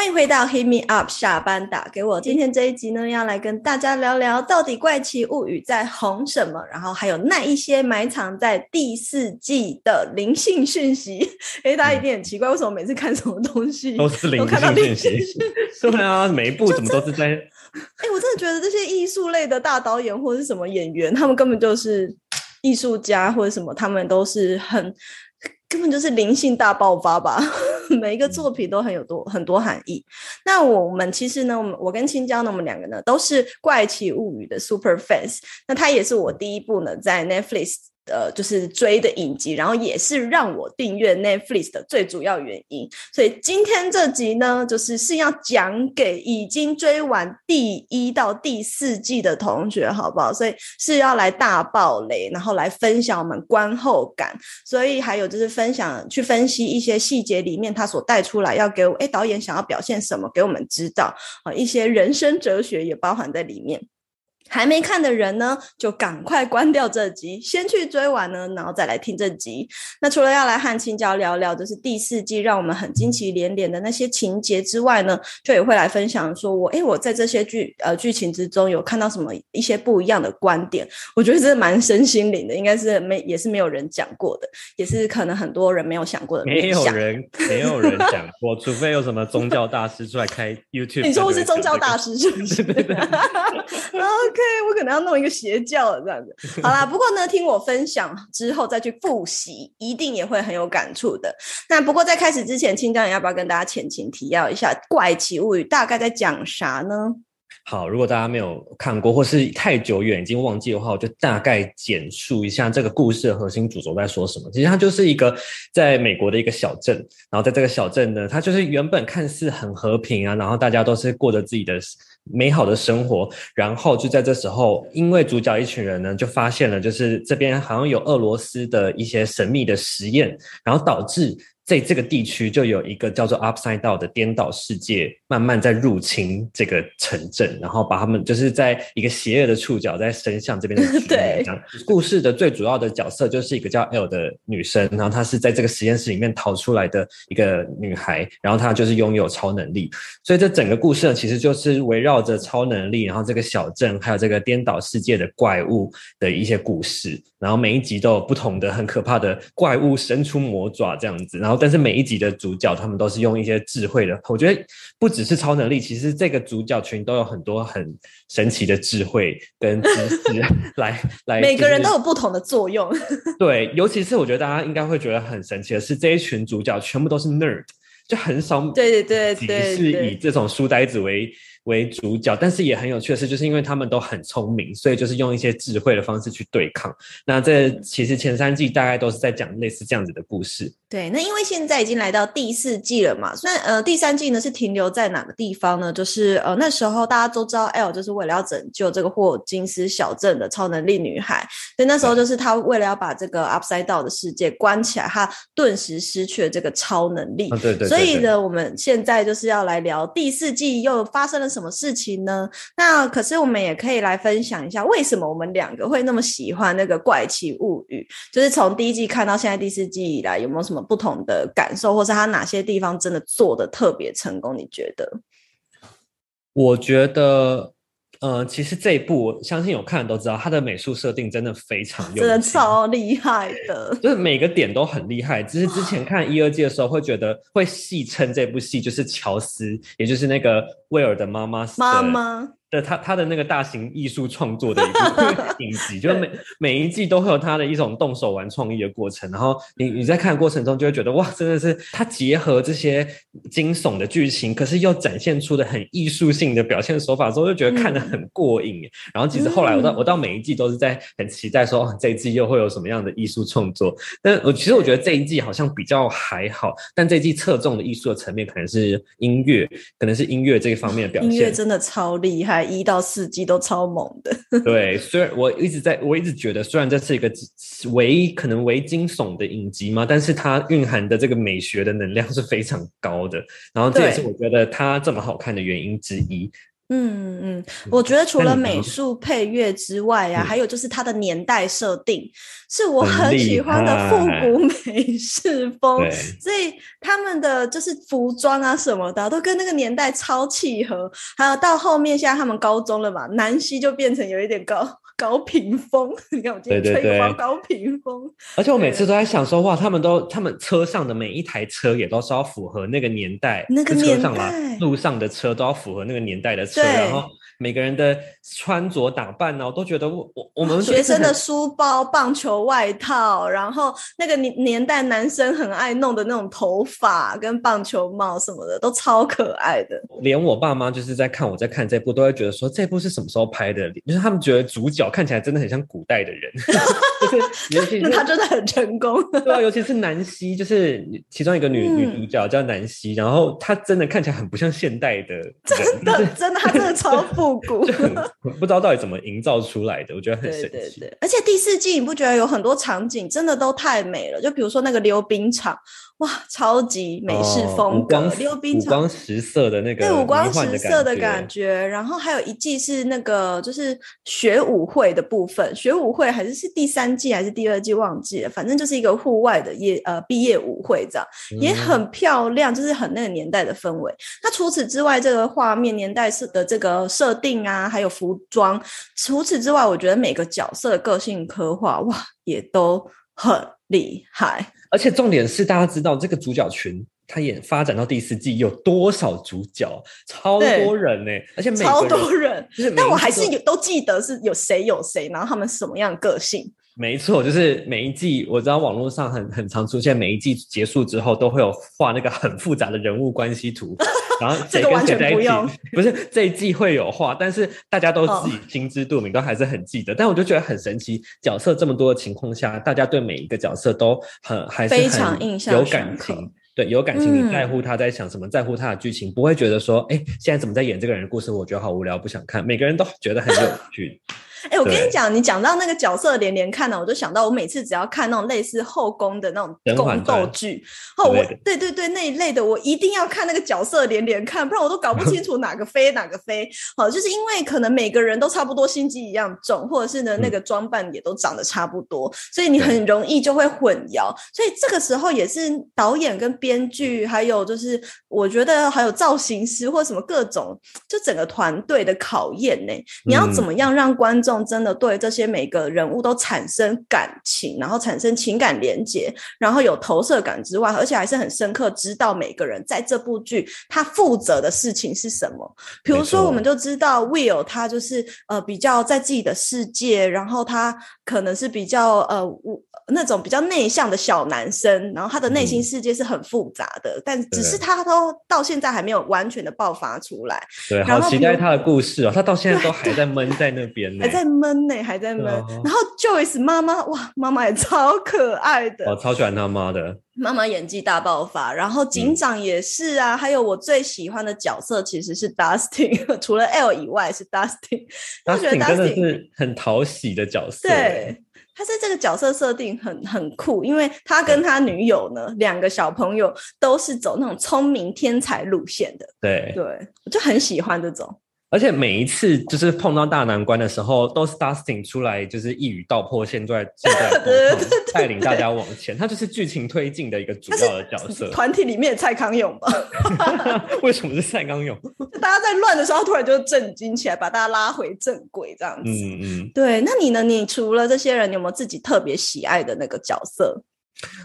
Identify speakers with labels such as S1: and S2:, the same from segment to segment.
S1: 欢迎回到 Hit Me Up 下班打给我。今天这一集呢，要来跟大家聊聊到底《怪奇物语》在红什么，然后还有那一些埋藏在第四季的灵性讯息。诶，大家一定很奇怪，为什么每次看什么东西
S2: 都是 灵性讯息？对啊，每一部怎么都是在
S1: 哎、我真的觉得这些艺术类的大导演或者是什么演员，他们根本就是艺术家或者什么，他们都是很根本就是灵性大爆发吧。每一个作品都很有多很多含义。那我们其实呢，我们我跟青椒呢，我们两个呢都是《怪奇物语》的 super fans。那他也是我第一部呢在 Netflix。呃，就是追的影集，然后也是让我订阅 Netflix 的最主要原因。所以今天这集呢，就是是要讲给已经追完第一到第四季的同学，好不好？所以是要来大爆雷，然后来分享我们观后感。所以还有就是分享去分析一些细节里面他所带出来，要给我哎导演想要表现什么，给我们知道啊，一些人生哲学也包含在里面。还没看的人呢，就赶快关掉这集，先去追完呢，然后再来听这集。那除了要来和青椒聊聊，就是第四季让我们很惊奇连连的那些情节之外呢，就也会来分享说我，诶，我在这些剧呃剧情之中有看到什么一些不一样的观点，我觉得这蛮身心灵的，应该是没也是没有人讲过的，也是可能很多人没有想过的
S2: 没。有人没有人讲过，除非有什么宗教大师出来开 YouTube。
S1: 你说我是宗教大
S2: 师？
S1: 师是不是？
S2: 对对对
S1: OK，我可能要弄一个邪教这样子。好啦，不过呢，听我分享之后再去复习，一定也会很有感触的。那不过在开始之前，青椒你要不要跟大家前情提要一下《怪奇物语》大概在讲啥呢？
S2: 好，如果大家没有看过，或是太久远已经忘记的话，我就大概简述一下这个故事的核心主轴在说什么。其实它就是一个在美国的一个小镇，然后在这个小镇呢，它就是原本看似很和平啊，然后大家都是过着自己的美好的生活，然后就在这时候，因为主角一群人呢，就发现了就是这边好像有俄罗斯的一些神秘的实验，然后导致。在这个地区就有一个叫做 Upside Down 的颠倒世界，慢慢在入侵这个城镇，然后把他们就是在一个邪恶的触角在伸向这边的居民
S1: 对。
S2: 这样。故事的最主要的角色就是一个叫 L 的女生，然后她是在这个实验室里面逃出来的一个女孩，然后她就是拥有超能力，所以这整个故事呢，其实就是围绕着超能力，然后这个小镇还有这个颠倒世界的怪物的一些故事，然后每一集都有不同的很可怕的怪物伸出魔爪这样子，然后但是每一集的主角他们都是用一些智慧的，我觉得不只是超能力，其实这个主角群都有很多很神奇的智慧跟知识来 来，
S1: 每个人都有不同的作用。
S2: 对，尤其是我觉得大家应该会觉得很神奇的是，这一群主角全部都是 nerd，就很少
S1: 对对对对
S2: 是以，这种书呆子为为主角，但是也很有趣的是，就是因为他们都很聪明，所以就是用一些智慧的方式去对抗。那这其实前三季大概都是在讲类似这样子的故事。
S1: 对，那因为现在已经来到第四季了嘛，虽然呃第三季呢是停留在哪个地方呢？就是呃那时候大家都知道 L 就是为了要拯救这个霍金斯小镇的超能力女孩，所以那时候就是他为了要把这个 Upside Down 的世界关起来，他顿时失去了这个超能力。
S2: 啊，对对对对
S1: 所以呢，我们现在就是要来聊第四季又发生了什么事情呢？那可是我们也可以来分享一下，为什么我们两个会那么喜欢那个《怪奇物语》？就是从第一季看到现在第四季以来，有没有什么不同的感受，或是他哪些地方真的做的特别成功？你觉得？
S2: 我觉得，呃，其实这一部我相信有看的都知道，它的美术设定真的非常用心，
S1: 真的超厉害的。
S2: 就是每个点都很厉害。只是之前看一二季的时候，会觉得会戏称这部戏就是乔斯，也就是那个威尔的妈妈
S1: 妈妈，
S2: 的他他的那个大型艺术创作的一个 影集，就是每每一季都会有他的一种动手玩创意的过程，然后你你在看的过程中就会觉得哇，真的是他结合这些惊悚的剧情，可是又展现出的很艺术性的表现手法之后，就觉得看得很过瘾。然后其实后来我到、
S1: 嗯
S2: 我到每一季都是在很期待说，哦，这一季又会有什么样的艺术创作。但我其实我觉得这一季好像比较还好，但这一季侧重的艺术的层面可能是音乐，可能是音乐这一方面的表现。
S1: 音乐真的超厉害。来一到四季都超猛的。
S2: 对，虽然我一直在，我一直觉得，虽然这是一个唯一可能唯惊悚的影集嘛，但是它蕴含的这个美学的能量是非常高的。然后这也是我觉得它这么好看的原因之一。
S1: 嗯嗯，我觉得除了美术配乐之外啊，还有就是它的年代设定是我很喜欢的复古 美式风，所以他们的就是服装啊什么的都跟那个年代超契合。还有到后面现在他们高中了嘛，南希就变成有一点高。高屏风，你看我今天吹高高屏风，
S2: 而且我每次都在想说，哇，他们都他们车上的每一台车也都是要符合那个年代，
S1: 那个
S2: 年代。路上的车都要符合那个年代的车，然后。每个人的穿着打扮呢，我都觉得我我我们
S1: 学生的书包、棒球外套，然后那个年年代男生很爱弄的那种头发跟棒球帽什么的，都超可爱的。
S2: 连我爸妈就是在看我在看这部，都会觉得说这部是什么时候拍的？就是他们觉得主角看起来真的很像古代的人，
S1: 就是 他真的很成功。
S2: 对啊，尤其是南希，就是其中一个女女主角叫南希，然后她真的看起来很不像现代的，
S1: 真的 真的，她真的超富。
S2: 不知道到底怎么营造出来的，我觉得很神奇。
S1: 而且第四季你不觉得有很多场景真的都太美了？就比如说那个溜冰场。哇，超级美式风格，溜冰场，
S2: 五光十色的那个，
S1: 对，五光十色
S2: 的
S1: 感觉。然后还有一季是那个，就是学舞会的部分，学舞会还是是第三季还是第二季忘记了，反正就是一个户外的业呃毕业舞会这样，也很漂亮，就是很那个年代的氛围。那除此之外，这个画面年代是的这个设定啊，还有服装，除此之外，我觉得每个角色的个性刻画，哇，也都很厉害。
S2: 而且重点是，大家知道这个主角群，他也发展到第四季有多少主角？超多人呢！而且
S1: 超多人，但我还是有都记得是有谁有谁，然后他们什么样个性。
S2: 没错，就是每一季，我知道网络上很很常出现，每一季结束之后都会有画那个很复杂的人物关系图，然后谁跟谁在一起，不是这一季会有画，但是大家都自己心知肚明，都还是很记得。但我就觉得很神奇，角色这么多的情况下，大家对每一个角色都很还是很有感情，对，有感情，你在乎他在想什么，在乎他的剧情，不会觉得说，哎，现在怎么在演这个人的故事？我觉得好无聊，不想看。每个人都觉得很有趣。
S1: 哎，我跟你讲，你讲到那个角色连连看呢，我就想到我每次只要看那种类似后宫的那种宫斗剧，哦，我对对对那一类的，我一定要看那个角色连连看，不然我都搞不清楚哪个飞哪个飞。好，就是因为可能每个人都差不多心机一样重，或者是呢那个装扮也都长得差不多，所以你很容易就会混淆。所以这个时候也是导演跟编剧，还有就是我觉得还有造型师或什么各种，就整个团队的考验呢。你要怎么样让观众？真的对这些每个人物都产生感情，然后产生情感连接，然后有投射感之外，而且还是很深刻，知道每个人在这部剧他负责的事情是什么。比如说，我们就知道 Will 他就是呃比较在自己的世界，然后他可能是比较呃那种比较内向的小男生，然后他的内心世界是很复杂的，但只是他都到现在还没有完全的爆发出来。
S2: 对，好期待他的故事哦，他到现在都还在闷在那边呢。
S1: 在闷呢，还在闷。然后 Joyce 妈妈，哇，妈妈也超可爱的，
S2: 我超喜欢他妈的。
S1: 妈妈演技大爆发，然后警长也是啊。还有我最喜欢的角色其实是 Dustin，除了 L 以外是 Dustin。
S2: Dustin 真的是很讨喜的角色。
S1: 对，他是这个角色设定很很酷，因为他跟他女友呢，两个小朋友都是走那种聪明天才路线的。
S2: 对，
S1: 对我就很喜欢这种。
S2: 而且每一次就是碰到大难关的时候，都是 Dustin 出来，就是一语道破现在 现在带领大家往前。他就是剧情推进的一个主要的角色。
S1: 团体里面的蔡康永吧？
S2: 为什么是蔡康永？
S1: 大家在乱的时候，突然就震惊起来，把大家拉回正轨，这样子。嗯嗯。对，那你呢？你除了这些人，你有没有自己特别喜爱的那个角色？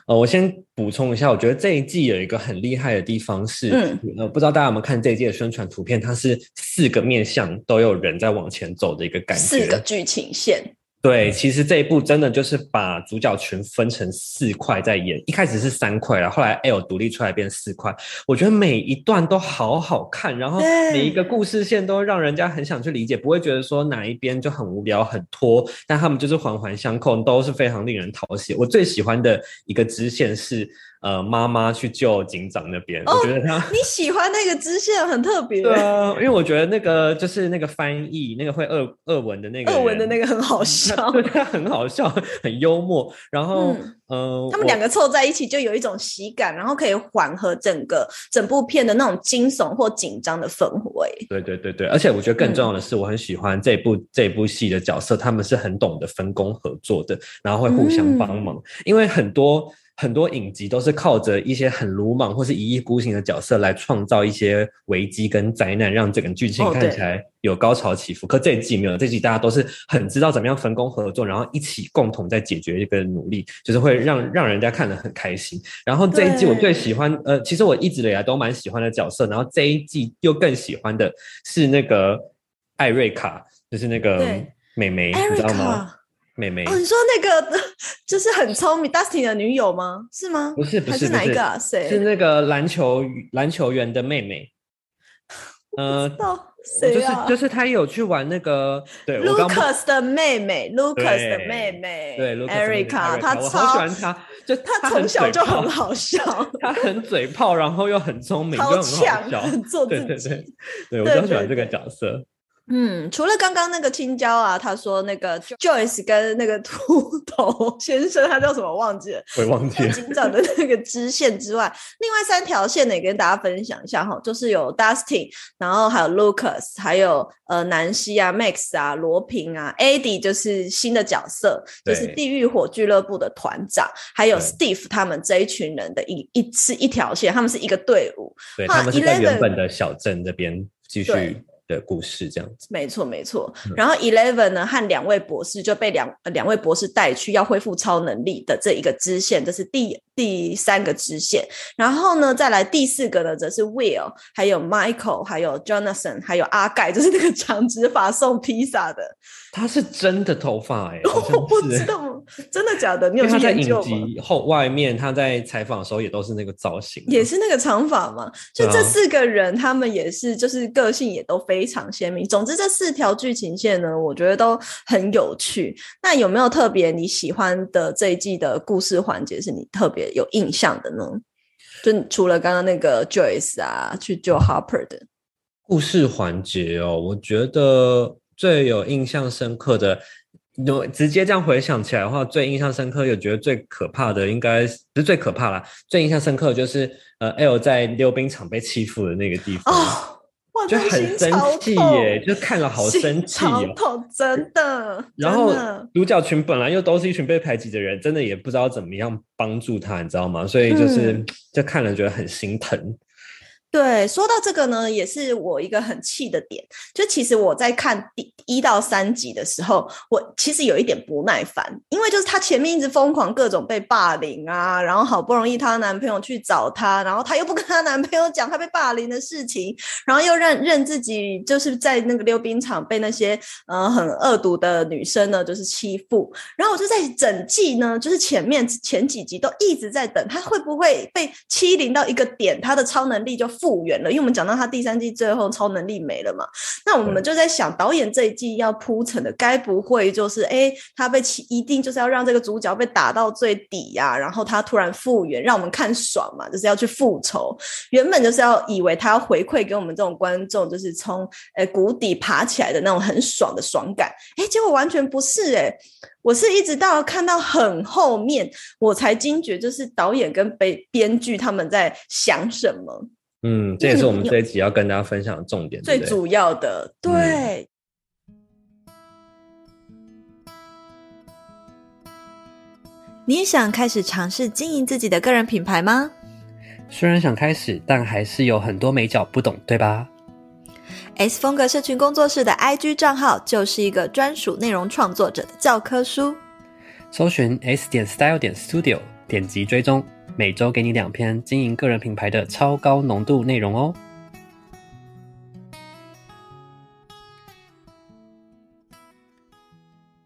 S2: 呃，我先补充一下，我觉得这一季有一个很厉害的地方是，呃，不知道大家有没有看这一季的宣传图片，它是四个面向都有人在往前走的一个感觉，
S1: 四个剧情线。
S2: 对，其实这一部真的就是把主角群分成四块在演，一开始是三块了，后来 L 独立出来变四块。我觉得每一段都好好看，然后每一个故事线都让人家很想去理解，不会觉得说哪一边就很无聊、很拖，但他们就是环环相扣，都是非常令人讨喜。我最喜欢的一个支线是。呃妈妈去救警长那边，
S1: 哦
S2: 我觉得他。
S1: 你喜欢那个支线很特别，
S2: 对啊，因为我觉得那个就是那个翻译，那个会俄俄文的那个
S1: 俄文的那个很好笑。
S2: 对他很好笑，很幽默。然后，
S1: 嗯
S2: 呃，
S1: 他们两个凑在一起就有一种喜感，然后可以缓和整个整部片的那种惊悚或紧张的氛围。
S2: 对对对对，而且我觉得更
S1: 嗯
S2: 重要的是，我很喜欢这部这部戏的角色，他们是很懂得分工合作的，然后会互相帮
S1: 嗯
S2: 忙。因为很多很多影集都是靠着一些很鲁莽或是一意孤行的角色来创造一些危机跟灾难，让整个剧情看起来有高潮起伏。可这一季没有，这一季大家都是很知道怎么样分工合作，然后一起共同在解决一个努力，就是会让让人家看得很开心。然后这一季我最喜欢，呃，其实我一直以来都蛮喜欢的角色，然后这一季又更喜欢的是那个艾瑞卡，就是那个美眉，你知道吗？
S1: Erica，
S2: 美眉
S1: 哦，你说那个 就是很聪明 Dustin 的女友吗？是吗？
S2: 不是不
S1: 还
S2: 是是
S1: 哪一个啊？谁？
S2: 是那个篮球篮球员的妹妹。呃，
S1: 到
S2: 就是
S1: 谁啊？
S2: 就是他有去玩那个，
S1: Lucas 的妹妹，Lucas 的妹妹，
S2: 对
S1: 她
S2: 我好喜欢她，就
S1: 她从小就很好笑，
S2: 她很嘴炮，然后又很聪明，好
S1: 强，
S2: 笑。
S1: 很做
S2: 对
S1: 自己。
S2: 对对，对我
S1: 对
S2: 就很喜欢这个角色。
S1: 嗯，除了刚刚那个青椒啊，他说那个 Joyce 跟那个秃头先生，他叫什么忘记了，
S2: 我也忘记了。
S1: 警长的那个支线之外，另外三条线呢也跟大家分享一下哈，就是有 Dustin，然后还有 Lucas，还有呃南希啊、Max 啊、罗平啊、Eddie 就是新的角色，就是地狱火俱乐部的团长，还有
S2: 对
S1: Steve 他们这一群人的一一是一条线，他们是一个队伍，啊
S2: 对他们是在原
S1: 11
S2: 本的小镇这边继续
S1: 对
S2: 的故事，这样子。
S1: 没错，没错。
S2: 嗯
S1: 然后 Eleven 呢和两位博士就被两呃两位博士带去要恢复超能力的这一个支线，这是第第三个支线。然后呢，再来第四个呢，则是 Will，还有 Michael，还有 Jonathan，还有阿盖，就是那个长直发送披萨的。
S2: 他是真的头发哎、好
S1: 我不知道，真的假的？你有
S2: 在
S1: 研究吗？
S2: 后外面，他在采访的时候也都是那个造型啊，
S1: 也是那个长发嘛，就这四个人，他们也是就是个性也都非常鲜明。总之，这四条剧情线呢，我觉得都很有趣。那有没有特别你喜欢的这一季的故事环节是你特别有印象的呢？就除了刚刚那个 Joyce 啊，去救 Harper 的，
S2: 故事环节哦，我觉得最有印象深刻的，有直接这样回想起来的话，最印象深刻，也觉得最可怕的，应该是不是最可怕啦？最印象深刻的就是呃，L 在溜冰场被欺负的那个地方。
S1: 哦，
S2: 就很生气耶，就看了好生气
S1: 超
S2: 哦。
S1: 痛，真的。
S2: 然后
S1: 真的
S2: 主角群本来又都是一群被排挤的人，真的也不知道怎么样帮助他，你知道吗？所以就是、
S1: 嗯
S2: 就看了觉得很心疼。
S1: 对，说到这个呢，也是我一个很气的点。就其实我在看第一到三集的时候，我其实有一点不耐烦，因为就是她前面一直疯狂各种被霸凌啊，然后好不容易她男朋友去找她，然后她又不跟她男朋友讲她被霸凌的事情，然后又认认自己就是在那个溜冰场被那些呃很恶毒的女生呢就是欺负，然后我就在整季呢，就是前面前几集都一直在等她会不会被欺凌到一个点，她的超能力就复原了。因为我们讲到他第三季最后超能力没了嘛，那我们就在想，导演这一季要铺陈的，该不会就是哎，他被欺，一定就是要让这个主角被打到最底呀、然后他突然复原，让我们看爽嘛，就是要去复仇。原本就是要以为他要回馈给我们这种观众，就是从呃谷底爬起来的那种很爽的爽感，哎，结果完全不是哎、我是一直到看到很后面，我才惊觉，就是导演跟编编剧他们在想什么，
S2: 嗯，这也是我们这一集要跟大家分享的重点，
S1: 最主要的，对。你也想开始尝试经营自己的个人品牌吗？
S3: 虽然想开始，但还是有很多美角不懂，对吧
S1: ？S 风格社群工作室的 IG 账号就是一个专属内容创作者的教科书。
S3: 搜寻 S 点 Style 点 Studio，点击追踪，每周给你两篇经营个人品牌的超高浓度内容哦。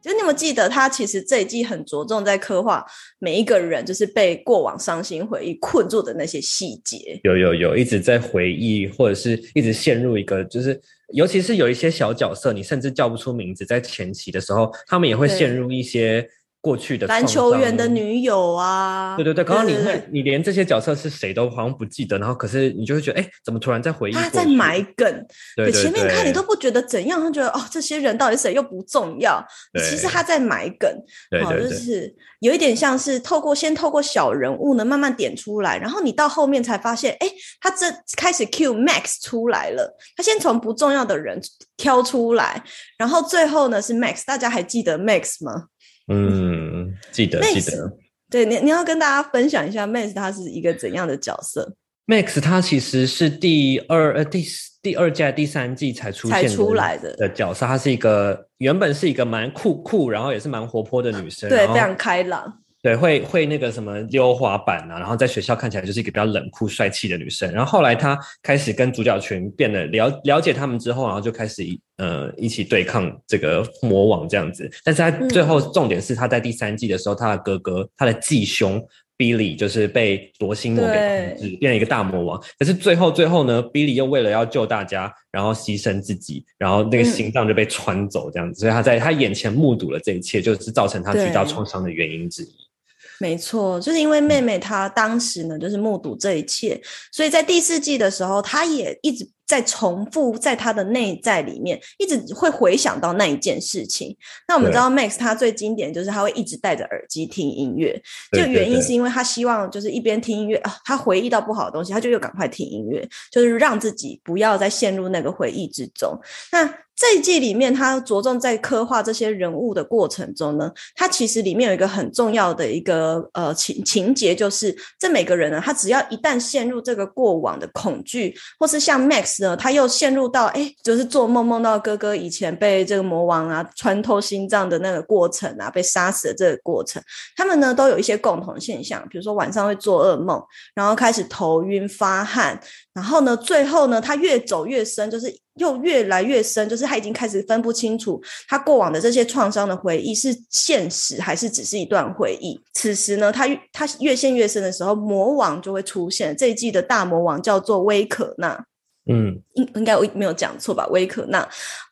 S1: 就你有记得，他其实这一季很着重在刻画每一个人，就是被过往伤心回忆困住的那些细节。
S2: 有有有，一直在回忆，或者是一直陷入一个，就是尤其是有一些小角色，你甚至叫不出名字，在前期的时候，他们也会陷入一些过去的
S1: 篮球员的女友啊，
S2: 对对对，刚刚你
S1: 对
S2: 会，你连这些角色是谁都好像不记得，然后可是你就会觉得，哎，怎么突然在回忆？
S1: 他在埋？梗，
S2: 对对
S1: 前面看你都不觉得怎样，他觉得哦，这些人到底谁又不重要，其实他在埋梗，
S2: 对
S1: 就是有一点像是透过先透过小人物呢慢慢点出来，然后你到后面才发现，哎，他这开始 Q Max 出来了，他先从不重要的人挑出来，然后最后呢是 Max，大家还记得 Max 吗？
S2: 嗯，记得记得。
S1: 对你，你要跟大家分享一下 Max 他是一个怎样的角色
S2: ？Max 他其实是第二呃第四第二季第三季才出
S1: 才
S2: 现
S1: 出来的
S2: 的角色，她是一个原本是一个蛮酷酷，然后也是蛮活泼的女生，
S1: 对，非常开朗。
S2: 对，会会那个什么溜滑板啊，然后在学校看起来就是一个比较冷酷帅气的女生。然后后来她开始跟主角群变得了了解他们之后，然后就开始一呃一起对抗这个魔王这样子。但是她最后重点是她在第三季的时候，她的哥哥她的继兄 Billy 就是被夺心魔给控制，变成一个大魔王。可是最后最后呢，Billy 又为了要救大家，然后牺牲自己，然后那个心脏就被穿走这样子。所以他在他眼前目睹了这一切，就是造成他巨大创伤的原因之一。
S1: 没错，就是因为妹妹她当时呢，就是目睹这一切，所以在第四季的时候，她也一直在重复在她的内在里面，一直会回想到那一件事情。那我们知道 Max 他最经典就是他会一直戴着耳机听音乐，
S2: 对对
S1: 这个原因是因为他希望就是一边听音乐啊，他回忆到不好的东西，他就又赶快听音乐，就是让自己不要再陷入那个回忆之中。那这一季里面，他着重在刻画这些人物的过程中呢，他其实里面有一个很重要的一个呃情情节，就是这每个人呢，他只要一旦陷入这个过往的恐惧，或是像 Max 呢，他又陷入到哎，就是做梦梦到哥哥以前被这个魔王啊穿透心脏的那个过程啊，被杀死的这个过程，他们呢都有一些共同现象，比如说晚上会做噩梦，然后开始头晕发汗，然后呢，最后呢，他越走越深，就是又越来越深，就是他已经开始分不清楚他过往的这些创伤的回忆是现实还是只是一段回忆。此时呢，他越他越陷越深的时候，魔王就会出现。这一季的大魔王叫做威可纳。
S2: 嗯，
S1: 应应该我没有讲错吧？威可纳，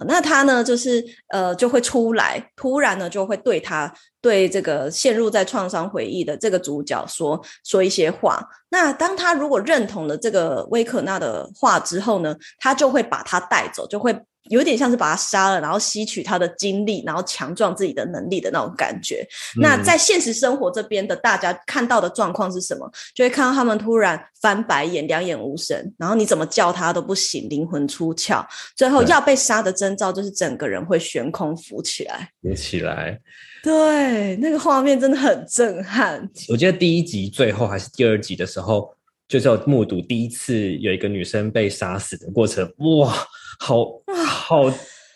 S1: 那他呢，就是呃，就会出来，突然呢，就会对他对这个陷入在创伤回忆的这个主角说说一些话。那当他如果认同了这个威可纳的话之后呢，他就会把他带走，就会有点像是把他杀了，然后吸取他的精力，然后强壮自己的能力的那种感觉。那
S2: 嗯
S1: 在现实生活这边的大家看到的状况是什么？就会看到他们突然翻白眼、两眼无神，然后你怎么叫他都不醒，灵魂出窍，最后要被杀的征兆就是整个人会悬空浮起来。
S2: 浮起来。
S1: 对，那个画面真的很震撼。
S2: 我记得第一集最后还是第二集的时候，就是有目睹第一次有一个女生被杀死的过程，哇，好好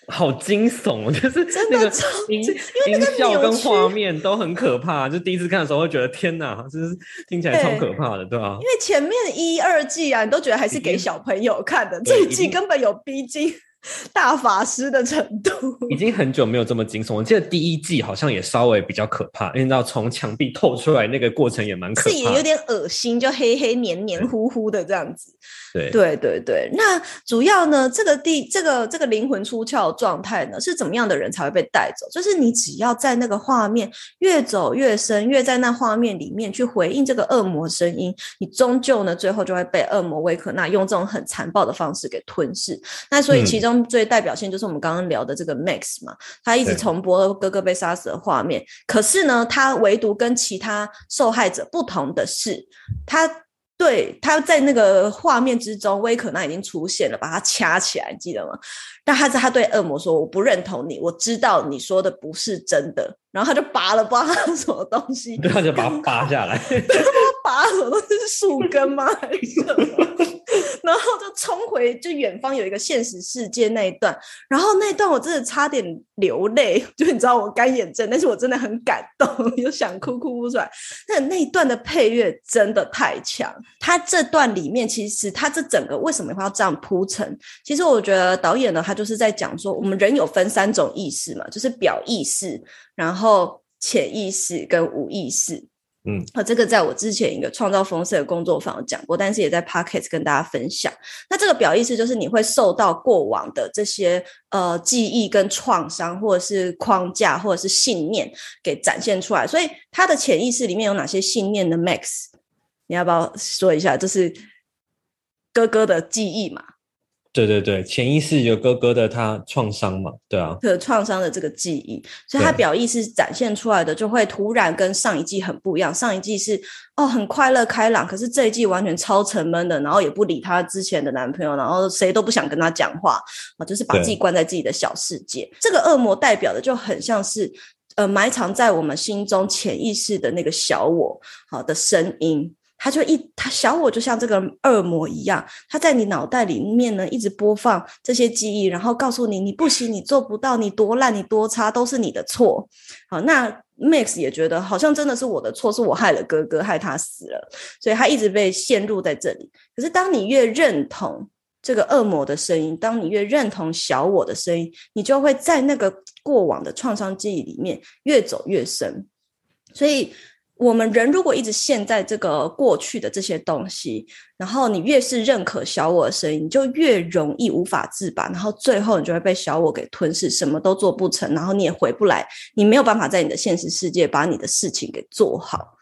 S2: 好惊悚哦！就是
S1: 真的
S2: 那个
S1: 超
S2: 音音效跟画面都很可怕，就第一次看的时候会觉得天哪，就是听起来超可怕的，对吧、
S1: 因为前面一二季啊，你都觉得还是给小朋友看的，这一季根本有逼近 大法师的程度。
S2: 已经很久没有这么惊悚，我记得第一季好像也稍微比较可怕，因为你知道从墙壁透出来那个过程也蛮可怕的，
S1: 是也有点恶心，就黑黑黏黏糊糊的这样子。
S2: 对
S1: 对对对，那主要呢，这个地这个这个灵魂出窍的状态呢，是怎么样的人才会被带走？就是你只要在那个画面越走越深，越在那画面里面去回应这个恶魔声音，你终究呢，最后就会被恶魔维可纳用这种很残暴的方式给吞噬。那所以
S2: 嗯
S1: 其中最代表性就是我们刚刚聊的这个 Max 嘛，他一直重播哥哥被杀死的画面，可是呢，他唯独跟其他受害者不同的是，他。对，他在那个画面之中，威可那已经出现了，把他掐起来，你记得吗？但他在他对恶魔说：“我不认同你，我知道你说的不是真的。”然后他就拔了，不知道他什么东西，
S2: 对，他就把它拔下来，
S1: 他拔什么东西是树根吗？还是什么？然后就冲回就远方有一个现实世界那一段，然后那一段我真的差点流泪，就你知道我干眼症，但是我真的很感动，又想哭哭不出来。那那一段的配乐真的太强，他这段里面其实他这整个为什么要这样铺陈？其实我觉得导演呢，他就是在讲说，我们人有分三种意识嘛，就是表意识，然后潜意识跟无意识。
S2: 嗯，
S1: 啊，这个在我之前一个创造丰盛的工作坊有讲过，但是也在 Podcast 跟大家分享。那这个表意思就是你会受到过往的这些呃记忆跟创伤，或者是框架，或者是信念给展现出来。所以他的潜意识里面有哪些信念呢？Max，你要不要说一下？就是哥哥的记忆嘛，
S2: 对对对，潜意识有哥哥的他创伤嘛，对啊，
S1: 的创伤的这个记忆，所以他表意识展现出来的就会突然跟上一季很不一样。上一季是哦很快乐开朗，可是这一季完全超沉闷的，然后也不理他之前的男朋友，然后谁都不想跟他讲话啊，就是把自己关在自己的小世界。这个恶魔代表的就很像是呃埋藏在我们心中潜意识的那个小我好的声音。他就一他小我就像这个恶魔一样，他在你脑袋里面呢一直播放这些记忆，然后告诉你你不行，你做不到，你多烂，你多差，都是你的错。好，那 Max 也觉得好像真的是我的错，是我害了哥哥，害他死了，所以他一直被陷入在这里。可是当你越认同这个恶魔的声音，当你越认同小我的声音，你就会在那个过往的创伤记忆里面越走越深。所以，我们人如果一直陷在这个过去的这些东西，然后你越是认可小我的声音，你就越容易无法自拔，然后最后你就会被小我给吞噬，什么都做不成，然后你也回不来，你没有办法在你的现实世界把你的事情给做好。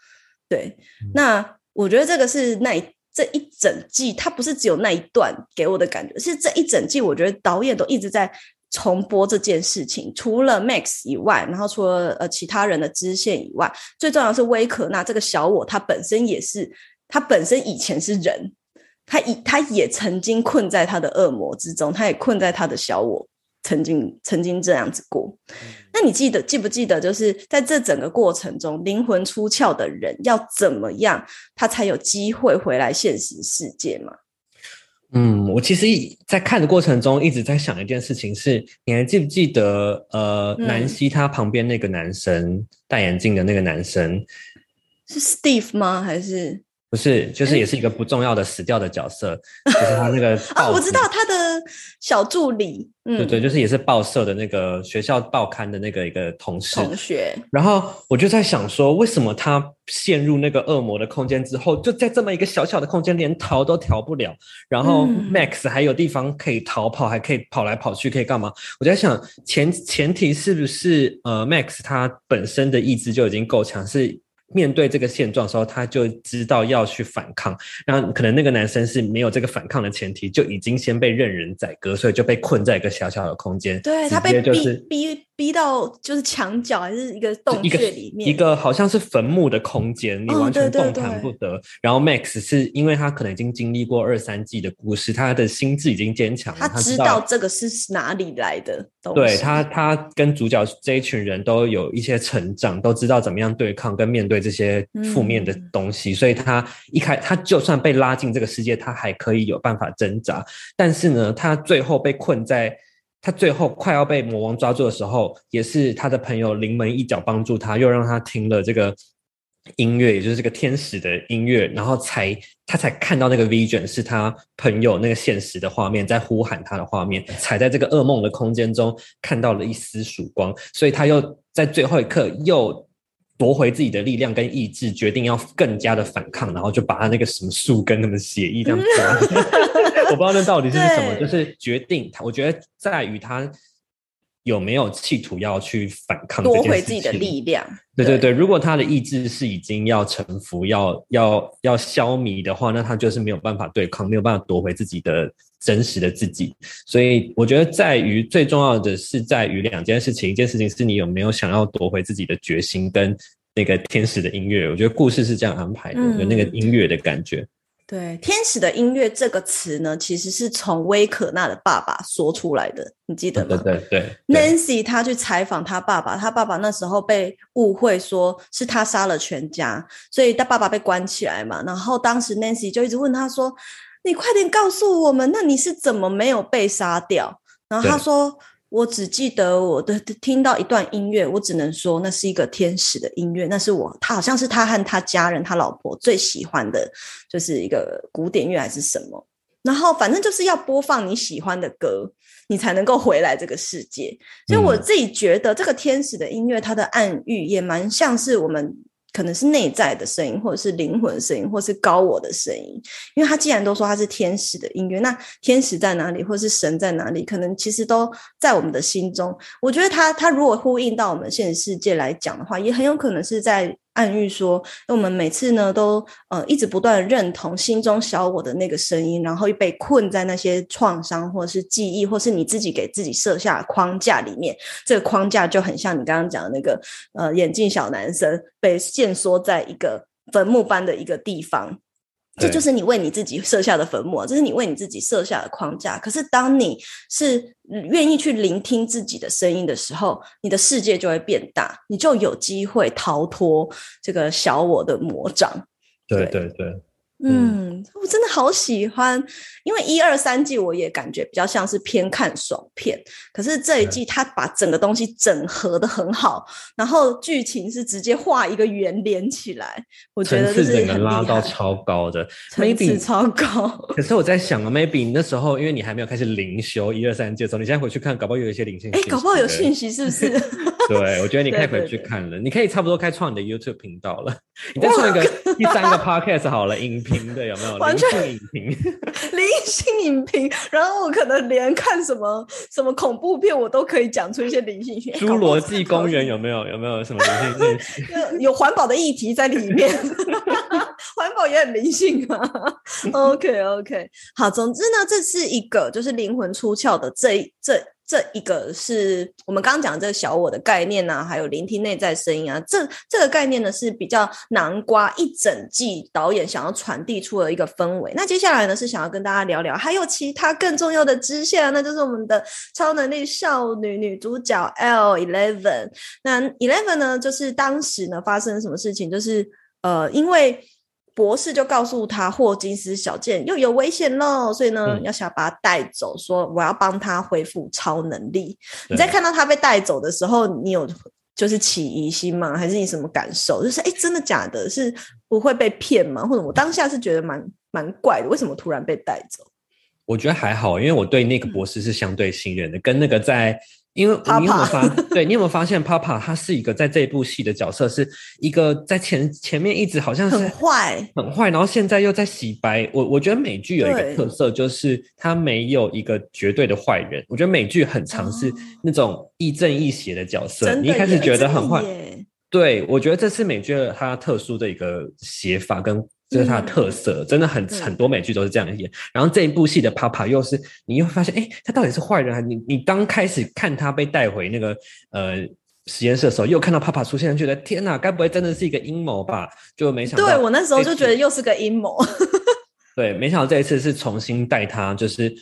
S1: 对，那我觉得这个是那一这一整季，它不是只有那一段给我的感觉，是这一整季，我觉得导演都一直在重播这件事情。除了 Max 以外，然后除了呃其他人的支线以外，最重要的是威可纳这个小我，他本身也是，他本身以前是人，他以他也曾经困在他的恶魔之中，他也困在他的小我。曾经曾经这样子过，那你记得记不记得？就是在这整个过程中，灵魂出窍的人要怎么样，他才有机会回来现实世界嘛？
S2: 嗯，我其实一在看的过程中一直在想一件事情是，你还记不记得呃，
S1: 嗯
S2: 南希她旁边那个男生戴眼镜的那个男生，
S1: 是 Steve 吗？还是
S2: 不是，就是也是一个不重要的死掉的角色，就是他那个哦？
S1: 我知道他的小助理，嗯，
S2: 对对，就是也是报社的那个学校报刊的那个一个同事。
S1: 同学，
S2: 然后我就在想说，为什么他陷入那个恶魔的空间之后，就在这么一个小小的空间，连逃都逃不了。然后
S1: 嗯
S2: Max 还有地方可以逃跑，还可以跑来跑去，可以干嘛？我在想前前提是不是呃 Max 他本身的意志就已经够强，是面对这个现状的时候，他就知道要去反抗。然后可能那个男生是没有这个反抗的前提，就已经先被任人宰割，所以就被困在一个小小的空间。
S1: 对他被逼、逼逼到就是墙角还是一个洞穴里面，
S2: 一个好像是坟墓的空间，你
S1: 哦
S2: 完全动弹
S1: 对
S2: 不得。然后 Max 是因为他可能已经经历过二三季的故事，他的心智已经坚强了，
S1: 他
S2: 他
S1: 知道这个是哪里来的东西，
S2: 对他，他跟主角这一群人都有一些成长，都知道怎么样对抗跟面对这些负面的
S1: 嗯
S2: 东西，所以他一开他就算被拉进这个世界，他还可以有办法挣扎。但是呢，他最后被困在，他最后快要被魔王抓住的时候，也是他的朋友临门一脚帮助他，又让他听了这个音乐，也就是这个天使的音乐，然后才他才看到那个 vision 是他朋友那个现实的画面，在呼喊他的画面，才在这个噩梦的空间中看到了一丝曙光，所以他又在最后一刻又。夺回自己的力量跟意志，决定要更加的反抗，然后就把他那个什么树根、什么血液这样抓。我不知道那到底是什么，就是决定他。我觉得在于他有没有企图要去反抗
S1: 夺回自己的力量。
S2: 对对对，如果他的意志是已经要臣服、要要要消弭的话，那他就是没有办法对抗，没有办法夺回自己的真实的自己。所以我觉得，在于最重要的是在于两件事情，一件事情是你有没有想要夺回自己的决心，跟那个天使的音乐。我觉得故事是这样安排的，
S1: 嗯
S2: 有那个音乐的感觉。
S1: 对，天使的音乐这个词呢，其实是从威可纳的爸爸说出来的，你记得吗？
S2: 对对对对
S1: ，Nancy 她去采访他爸爸，他爸爸那时候被误会说是他杀了全家，所以他爸爸被关起来嘛。然后当时 Nancy 就一直问他说：“你快点告诉我们，那你是怎么没有被杀掉？”然后他说：“我只记得我的听到一段音乐，我只能说那是一个天使的音乐，那是我他好像是他和他家人他老婆最喜欢的，就是一个古典乐还是什么。”然后反正就是要播放你喜欢的歌，你才能够回来这个世界。所以我
S2: 嗯
S1: 自己觉得，这个天使的音乐，它的暗喻也蛮像是我们可能是内在的声音，或者是灵魂的声音，或是高我的声音。因为他既然都说他是天使的音乐，那天使在哪里，或是神在哪里，可能其实都在我们的心中。我觉得他他如果呼应到我们现实世界来讲的话，也很有可能是在。暗喻说，那我们每次呢都呃一直不断认同心中小我的那个声音，然后又被困在那些创伤或者是记忆，或是你自己给自己设下的框架里面。这个框架就很像你刚刚讲的那个呃眼镜小男生被限缩在一个坟墓般的一个地方。这就是你为你自己设下的坟墓，这是你为你自己设下的框架。可是，当你是愿意去聆听自己的声音的时候，你的世界就会变大，你就有机会逃脱这个小我的魔掌。
S2: 对对对。
S1: 嗯，我真的好喜欢，因为一二三季我也感觉比较像是偏看爽片，可是这一季他把整个东西整合的很好，然后剧情是直接画一个圆连起来，我觉得是
S2: 整个拉到超高的
S1: ，maybe 超高。
S2: 可是我在想啊，maybe 那时候因为你还没有开始灵修一二三季的时候，你现在回去看，搞不好有一些灵性，
S1: 哎，搞不好有信息是不是？
S2: 对，我觉得你 可以回去看了，你可以差不多开创你的 YouTube 频道了，你再创一个第三个 Podcast 好了，影。评的有没有？
S1: 完全
S2: 影评，
S1: 灵性影评。然后我可能连看什么什么恐怖片，我都可以讲出一些灵性。
S2: 侏罗纪公园 有没有？有没有什么灵性？
S1: 有环保的议题在里面，环保也很灵性啊。OK OK，好，总之呢，这是一个就是灵魂出窍的这这。这一个是我们刚刚讲的这个小我的概念呐，还有聆听内在声音啊，这这个概念呢是比较南瓜一整季导演想要传递出的一个氛围。那接下来呢是想要跟大家聊聊，还有其他更重要的支线，那就是我们的超能力少女女主角 L Eleven。那 Eleven 呢，就是当时呢发生什么事情，就是呃因为。博士就告诉他，霍金斯小舰又有危险喽，所以呢，要想把他带走，说我要帮他恢复超能力。你在看到他被带走的时候，你有就是起疑心吗？还是你什么感受？就是哎，真的假的？是不会被骗吗？或者我当下是觉得蛮蛮怪的，为什么突然被带走？
S2: 我觉得还好，因为我对那个博士是相对信任的，跟那个在。因为你有没有发？对你有没有发现，Papa 他是一个在这一部戏的角色，是一个在前前面一直好像是
S1: 很坏，
S2: 很坏，然后现在又在洗白。我我觉得美剧有一个特色，就是他没有一个绝对的坏人。我觉得美剧很尝试那种亦正亦邪的角色，你一开始觉得很坏。对，我觉得这是美剧它特殊的一个写法跟。这是它的特色，真的很很多美剧都是这样演。然后这一部戏的 Papa 又是，你又发现，哎，他到底是坏人还是你？你刚开始看他被带回那个呃实验室的时候，又看到 Papa 出现，觉得天哪，该不会真的是一个阴谋吧？就没想到，
S1: 对我那时候就觉得又是个阴谋。
S2: 对，没想到这一次是重新带他，就是。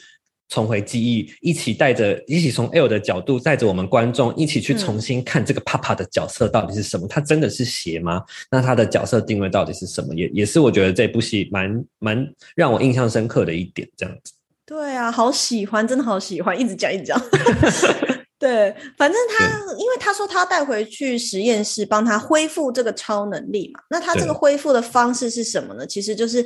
S2: 重回记忆，一起带着，一起从 L 的角度带着我们观众一起去重新看这个 Papa 的角色到底是什么？他真的是邪吗？那他的角色定位到底是什么？也也是我觉得这部戏蛮蛮让我印象深刻的一点，这样子。
S1: 对啊，好喜欢，真的好喜欢，一直讲一直讲。对，反正他因为他说他带回去实验室帮他恢复这个超能力嘛，那他这个恢复的方式是什么呢？其实就是。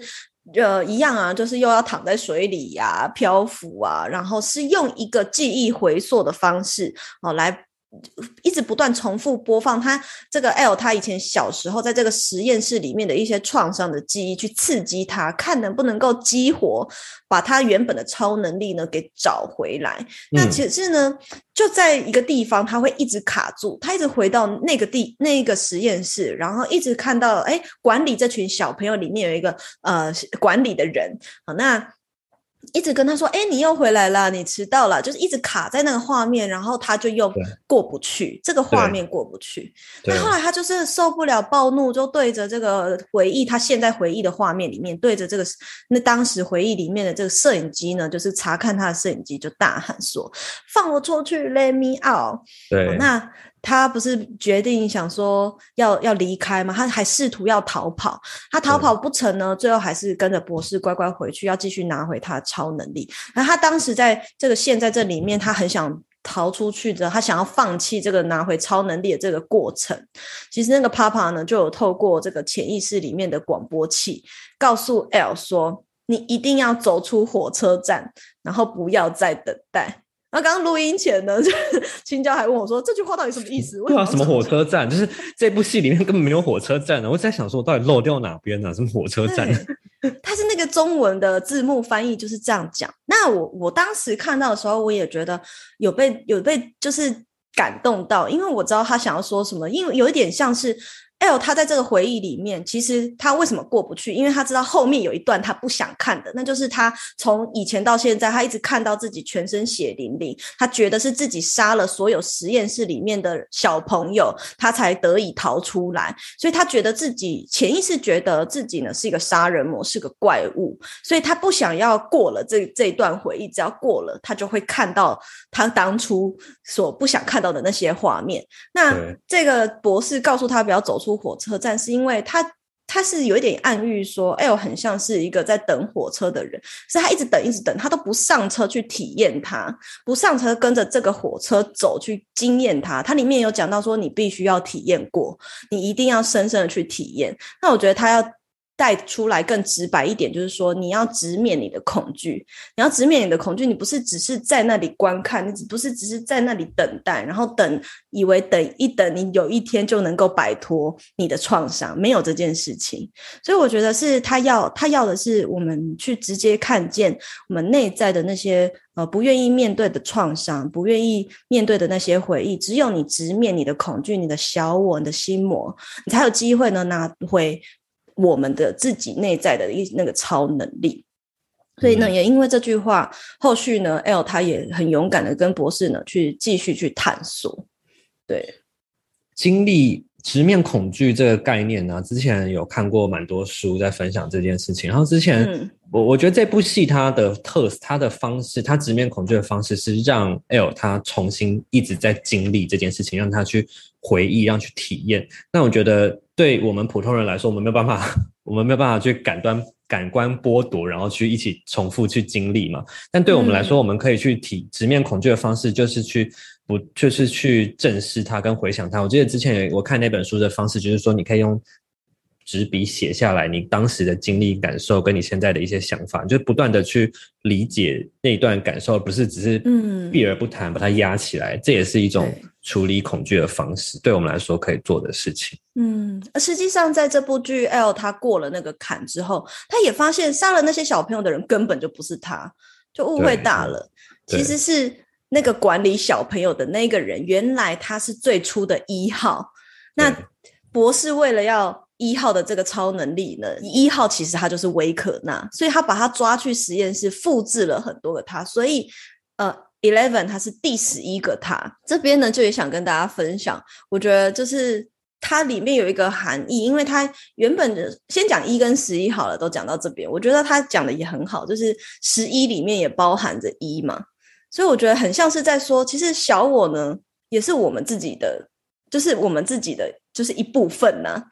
S1: 呃，一样啊，就是又要躺在水里呀，漂浮啊，然后是用一个记忆回溯的方式哦来。一直不断重复播放他这个 L，他以前小时候在这个实验室里面的一些创伤的记忆，去刺激他，看能不能够激活，把他原本的超能力呢给找回来。那其实呢，就在一个地方，他会一直卡住，他一直回到那个地那个实验室，然后一直看到，哎，管理这群小朋友里面有一个呃管理的人，好那。一直跟他说：“哎，你又回来了，你迟到了。”就是一直卡在那个画面，然后他就又过不去，这个画面过不去。那后来他就是受不了，暴怒，就对着这个回忆，他现在回忆的画面里面，对着这个那当时回忆里面的这个摄影机呢，就是查看他的摄影机，就大喊说：“放我出去，Let me out！”
S2: 对，
S1: 那。他不是决定想说要要离开吗？他还试图要逃跑，他逃跑不成呢，最后还是跟着博士乖乖回去，要继续拿回他的超能力。那他当时在这个线在这里面，他很想逃出去的，他想要放弃这个拿回超能力的这个过程。其实那个 Papa 呢，就有透过这个潜意识里面的广播器，告诉 L 说：“你一定要走出火车站，然后不要再等待。”然后刚刚录音前呢，就是 青椒还问我说这句话到底什么意思？为
S2: 对啊，什么火
S1: 这
S2: 车站？就是这部戏里面根本没有火车站呢。我在想说，我到底漏掉哪边呢、什么火车站？
S1: 对，它是那个中文的字幕翻译就是这样讲。那我我当时看到的时候，我也觉得有被有被就是感动到，因为我知道他想要说什么，因为有一点像是。L 他在这个回忆里面，其实他为什么过不去？因为他知道后面有一段他不想看的，那就是他从以前到现在，他一直看到自己全身血淋淋，他觉得是自己杀了所有实验室里面的小朋友，他才得以逃出来。所以他觉得自己潜意识觉得自己呢是一个杀人魔，是个怪物，所以他不想要过了这这一段回忆，只要过了，他就会看到他当初所不想看到的那些画面。那这个博士告诉他不要走出火车站，是因为他他是有一点暗喻说，L 很像是一个在等火车的人，是他一直等一直等，他都不上车去体验它，不上车跟着这个火车走去经验它。它里面有讲到说，你必须要体验过，你一定要深深的去体验。那我觉得他要。带出来更直白一点，就是说你要直面你的恐惧，你要直面你的恐惧，你不是只是在那里观看，你不是只是在那里等待，然后等以为等一等，你有一天就能够摆脱你的创伤，没有这件事情。所以我觉得是他要他要的是我们去直接看见我们内在的那些呃不愿意面对的创伤，不愿意面对的那些回忆。只有你直面你的恐惧、你的小我、你的心魔，你才有机会呢拿回我们的自己内在的一那个超能力。所以呢，
S2: 嗯
S1: 也因为这句话，后续呢，L 他也很勇敢的跟博士呢去继续去探索。对，
S2: 经历直面恐惧这个概念呢、之前有看过蛮多书在分享这件事情。然后之前、
S1: 嗯
S2: 我我觉得这部戏它的特它的方式，它直面恐惧的方式是让 L 他重新一直在经历这件事情，让他去回忆，让去体验。那我觉得对我们普通人来说，我们没有办法，我们没有办法去感官感官剥夺，然后去一起重复去经历嘛。但对我们来说，我们可以去体直面恐惧的方式，就是去不就是去正视它跟回想它。我记得之前有我看那本书的方式，就是说你可以用纸笔写下来你当时的经历感受，跟你现在的一些想法，就不断的去理解那一段感受，而不是只是
S1: 嗯
S2: 避而不谈，把它压起来。这也是一种
S1: 对
S2: 处理恐惧的方式，对我们来说可以做的事情。
S1: 嗯，而实际上在这部剧 L 他过了那个坎之后，他也发现杀了那些小朋友的人根本就不是他，就误会大了。其实是那个管理小朋友的那个人，原来他是最初的一号。那博士为了要一号的这个超能力呢，一号其实他就是维可纳，所以他把他抓去实验室，复制了很多个他，所以呃。Eleven，它是第十一个它。这边呢，就也想跟大家分享，我觉得就是它里面有一个含义，因为它原本的先讲一跟十一好了，都讲到这边，我觉得他讲的也很好，就是十一里面也包含着一嘛，所以我觉得很像是在说，其实小我呢也是我们自己的，就是我们自己的就是一部分呐、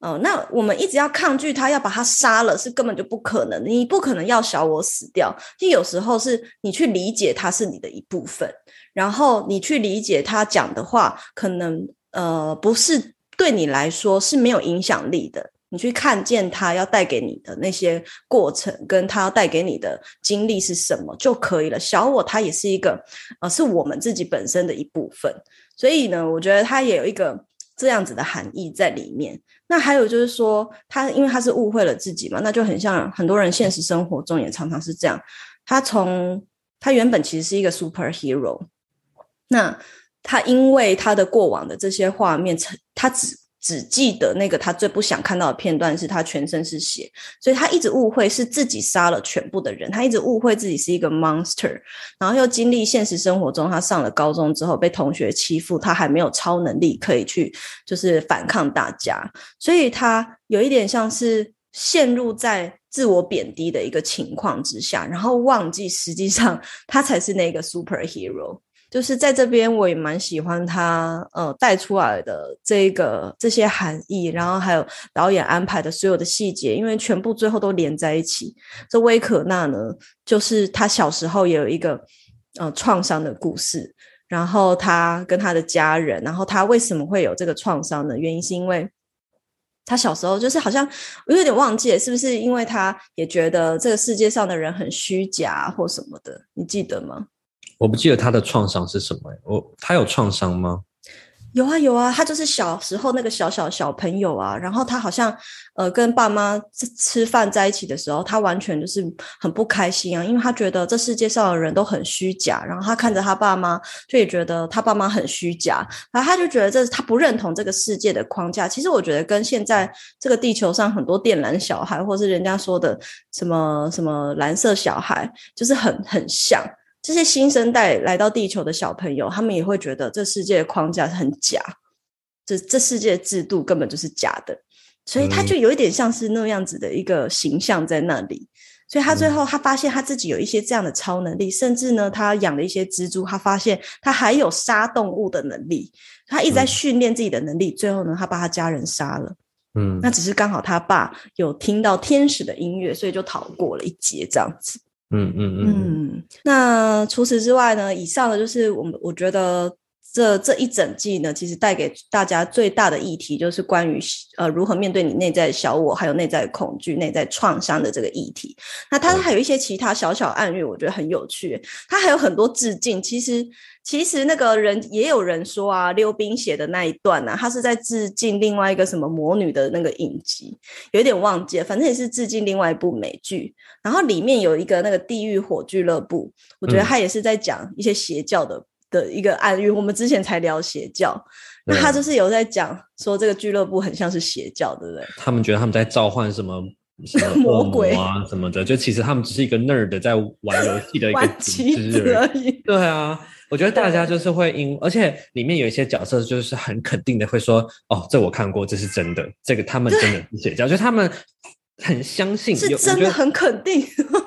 S1: 哦，那我们一直要抗拒他，要把他杀了，是根本就不可能。你不可能要小我死掉，就有时候是你去理解他是你的一部分，然后你去理解他讲的话，可能呃不是对你来说是没有影响力的。你去看见他要带给你的那些过程，跟他要带给你的经历是什么就可以了。小我他也是一个呃，是我们自己本身的一部分，所以呢，我觉得他也有一个这样子的含义在里面。那还有就是说，他因为他是误会了自己嘛，那就很像很多人现实生活中也常常是这样。他从他原本其实是一个 superhero，那他因为他的过往的这些画面，他只只记得那个他最不想看到的片段是他全身是血，所以他一直误会是自己杀了全部的人，他一直误会自己是一个 monster，然后又经历现实生活中他上了高中之后被同学欺负，他还没有超能力可以去就是反抗大家，所以他有一点像是陷入在自我贬低的一个情况之下，然后忘记实际上他才是那个 superhero。就是在这边，我也蛮喜欢他呃带出来的这个这些含义，然后还有导演安排的所有的细节，因为全部最后都连在一起。这威可纳呢，就是他小时候也有一个呃创伤的故事，然后他跟他的家人，然后他为什么会有这个创伤呢？原因是因为。他小时候就是好像我有点忘记了，是不是因为他也觉得这个世界上的人很虚假或什么的？你记得吗？
S2: 我不记得他的创伤是什么、我他有创伤吗？
S1: 有啊有啊，他就是小时候那个小小小朋友啊，然后他好像呃跟爸妈吃吃饭在一起的时候，他完全就是很不开心啊，因为他觉得这世界上的人都很虚假，然后他看着他爸妈，就也觉得他爸妈很虚假，然后他就觉得这是他不认同这个世界的框架。其实我觉得跟现在这个地球上很多电缆小孩，或是人家说的什么什么蓝色小孩，就是很很像。这些新生代来到地球的小朋友，他们也会觉得这世界的框架是很假，这这世界的制度根本就是假的，所以他就有一点像是那样子的一个形象在那里。所以他最后他发现他自己有一些这样的超能力，甚至呢，他养了一些蜘蛛，他发现他还有杀动物的能力，他一直在训练自己的能力。最后呢，他把他家人杀了。
S2: 嗯，
S1: 那只是刚好他爸有听到天使的音乐，所以就逃过了一劫，这样子。
S2: 嗯嗯嗯，
S1: 那除此之外呢？以上的就是我们我觉得这这一整季呢，其实带给大家最大的议题，就是关于呃如何面对你内在的小我，还有内在恐惧、内在创伤的这个议题。那它还有一些其他小小暗喻，我觉得很有趣。它还有很多致敬。其实其实那个人也有人说啊，溜冰写的那一段呢、啊，他是在致敬另外一个什么魔女的那个影集，有点忘记了，反正也是致敬另外一部美剧。然后里面有一个那个地狱火俱乐部，我觉得他也是在讲一些邪教的、的一个暗喻。我们之前才聊邪教，那他就是有在讲说这个俱乐部很像是邪教，对不对？
S2: 他们觉得他们在召唤什么什么
S1: 魔
S2: 恶
S1: 鬼
S2: 啊什么的，就其实他们只是一个 nerd 在玩游戏的一个
S1: 玩
S2: 组织而已。对啊，我觉得大家就是会因，而且里面有一些角色就是很肯定的会说，哦，这我看过，这是真的，这个他们真的是邪教，就他们很相信，
S1: 是真的很肯定。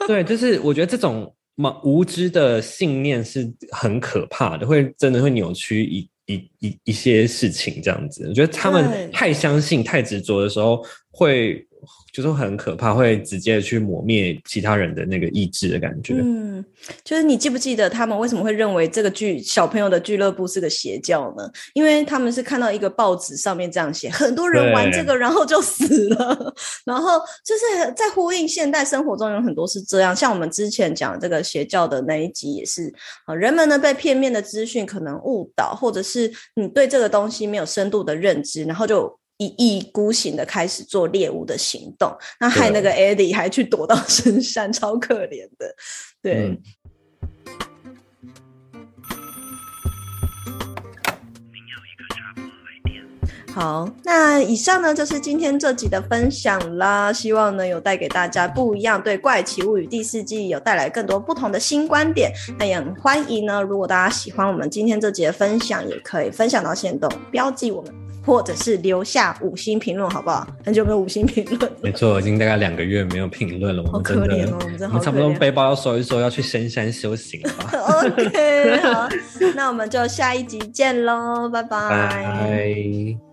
S2: 对，就是我觉得这种嘛无知的信念是很可怕的，会真的会扭曲一一一一些事情这样子。我觉得他们太相信、太执着的时候，会就是很可怕，会直接去抹灭其他人的那个意志的感觉。
S1: 嗯，就是你记不记得他们为什么会认为这个剧小朋友的俱乐部是个邪教呢？因为他们是看到一个报纸上面这样写，很多人玩这个，然后就死了。然后就是在呼应现代生活中有很多是这样，像我们之前讲这个邪教的那一集也是啊，人们呢被片面的资讯可能误导，或者是你对这个东西没有深度的认知，然后就。一意孤行的开始做猎物的行动，那害那个 Eddie 还去躲到深山，超可怜的。对，
S2: 嗯
S1: 好，那以上呢就是今天这集的分享啦，希望呢有带给大家不一样，对《怪奇物语》第四季有带来更多不同的新观点。那也很欢迎呢，如果大家喜欢我们今天这集的分享，也可以分享到线动，标记我们，或者是留下五星评论，好不好？很久没有五星评论了，
S2: 没错，已经大概两个月没有评论了，我
S1: 好
S2: 们真的，
S1: 可怜哦，我们真好
S2: 我们差不多。背包要收一收，要去深山修行了。
S1: OK，好，那我们就下一集见喽，拜拜
S2: 拜。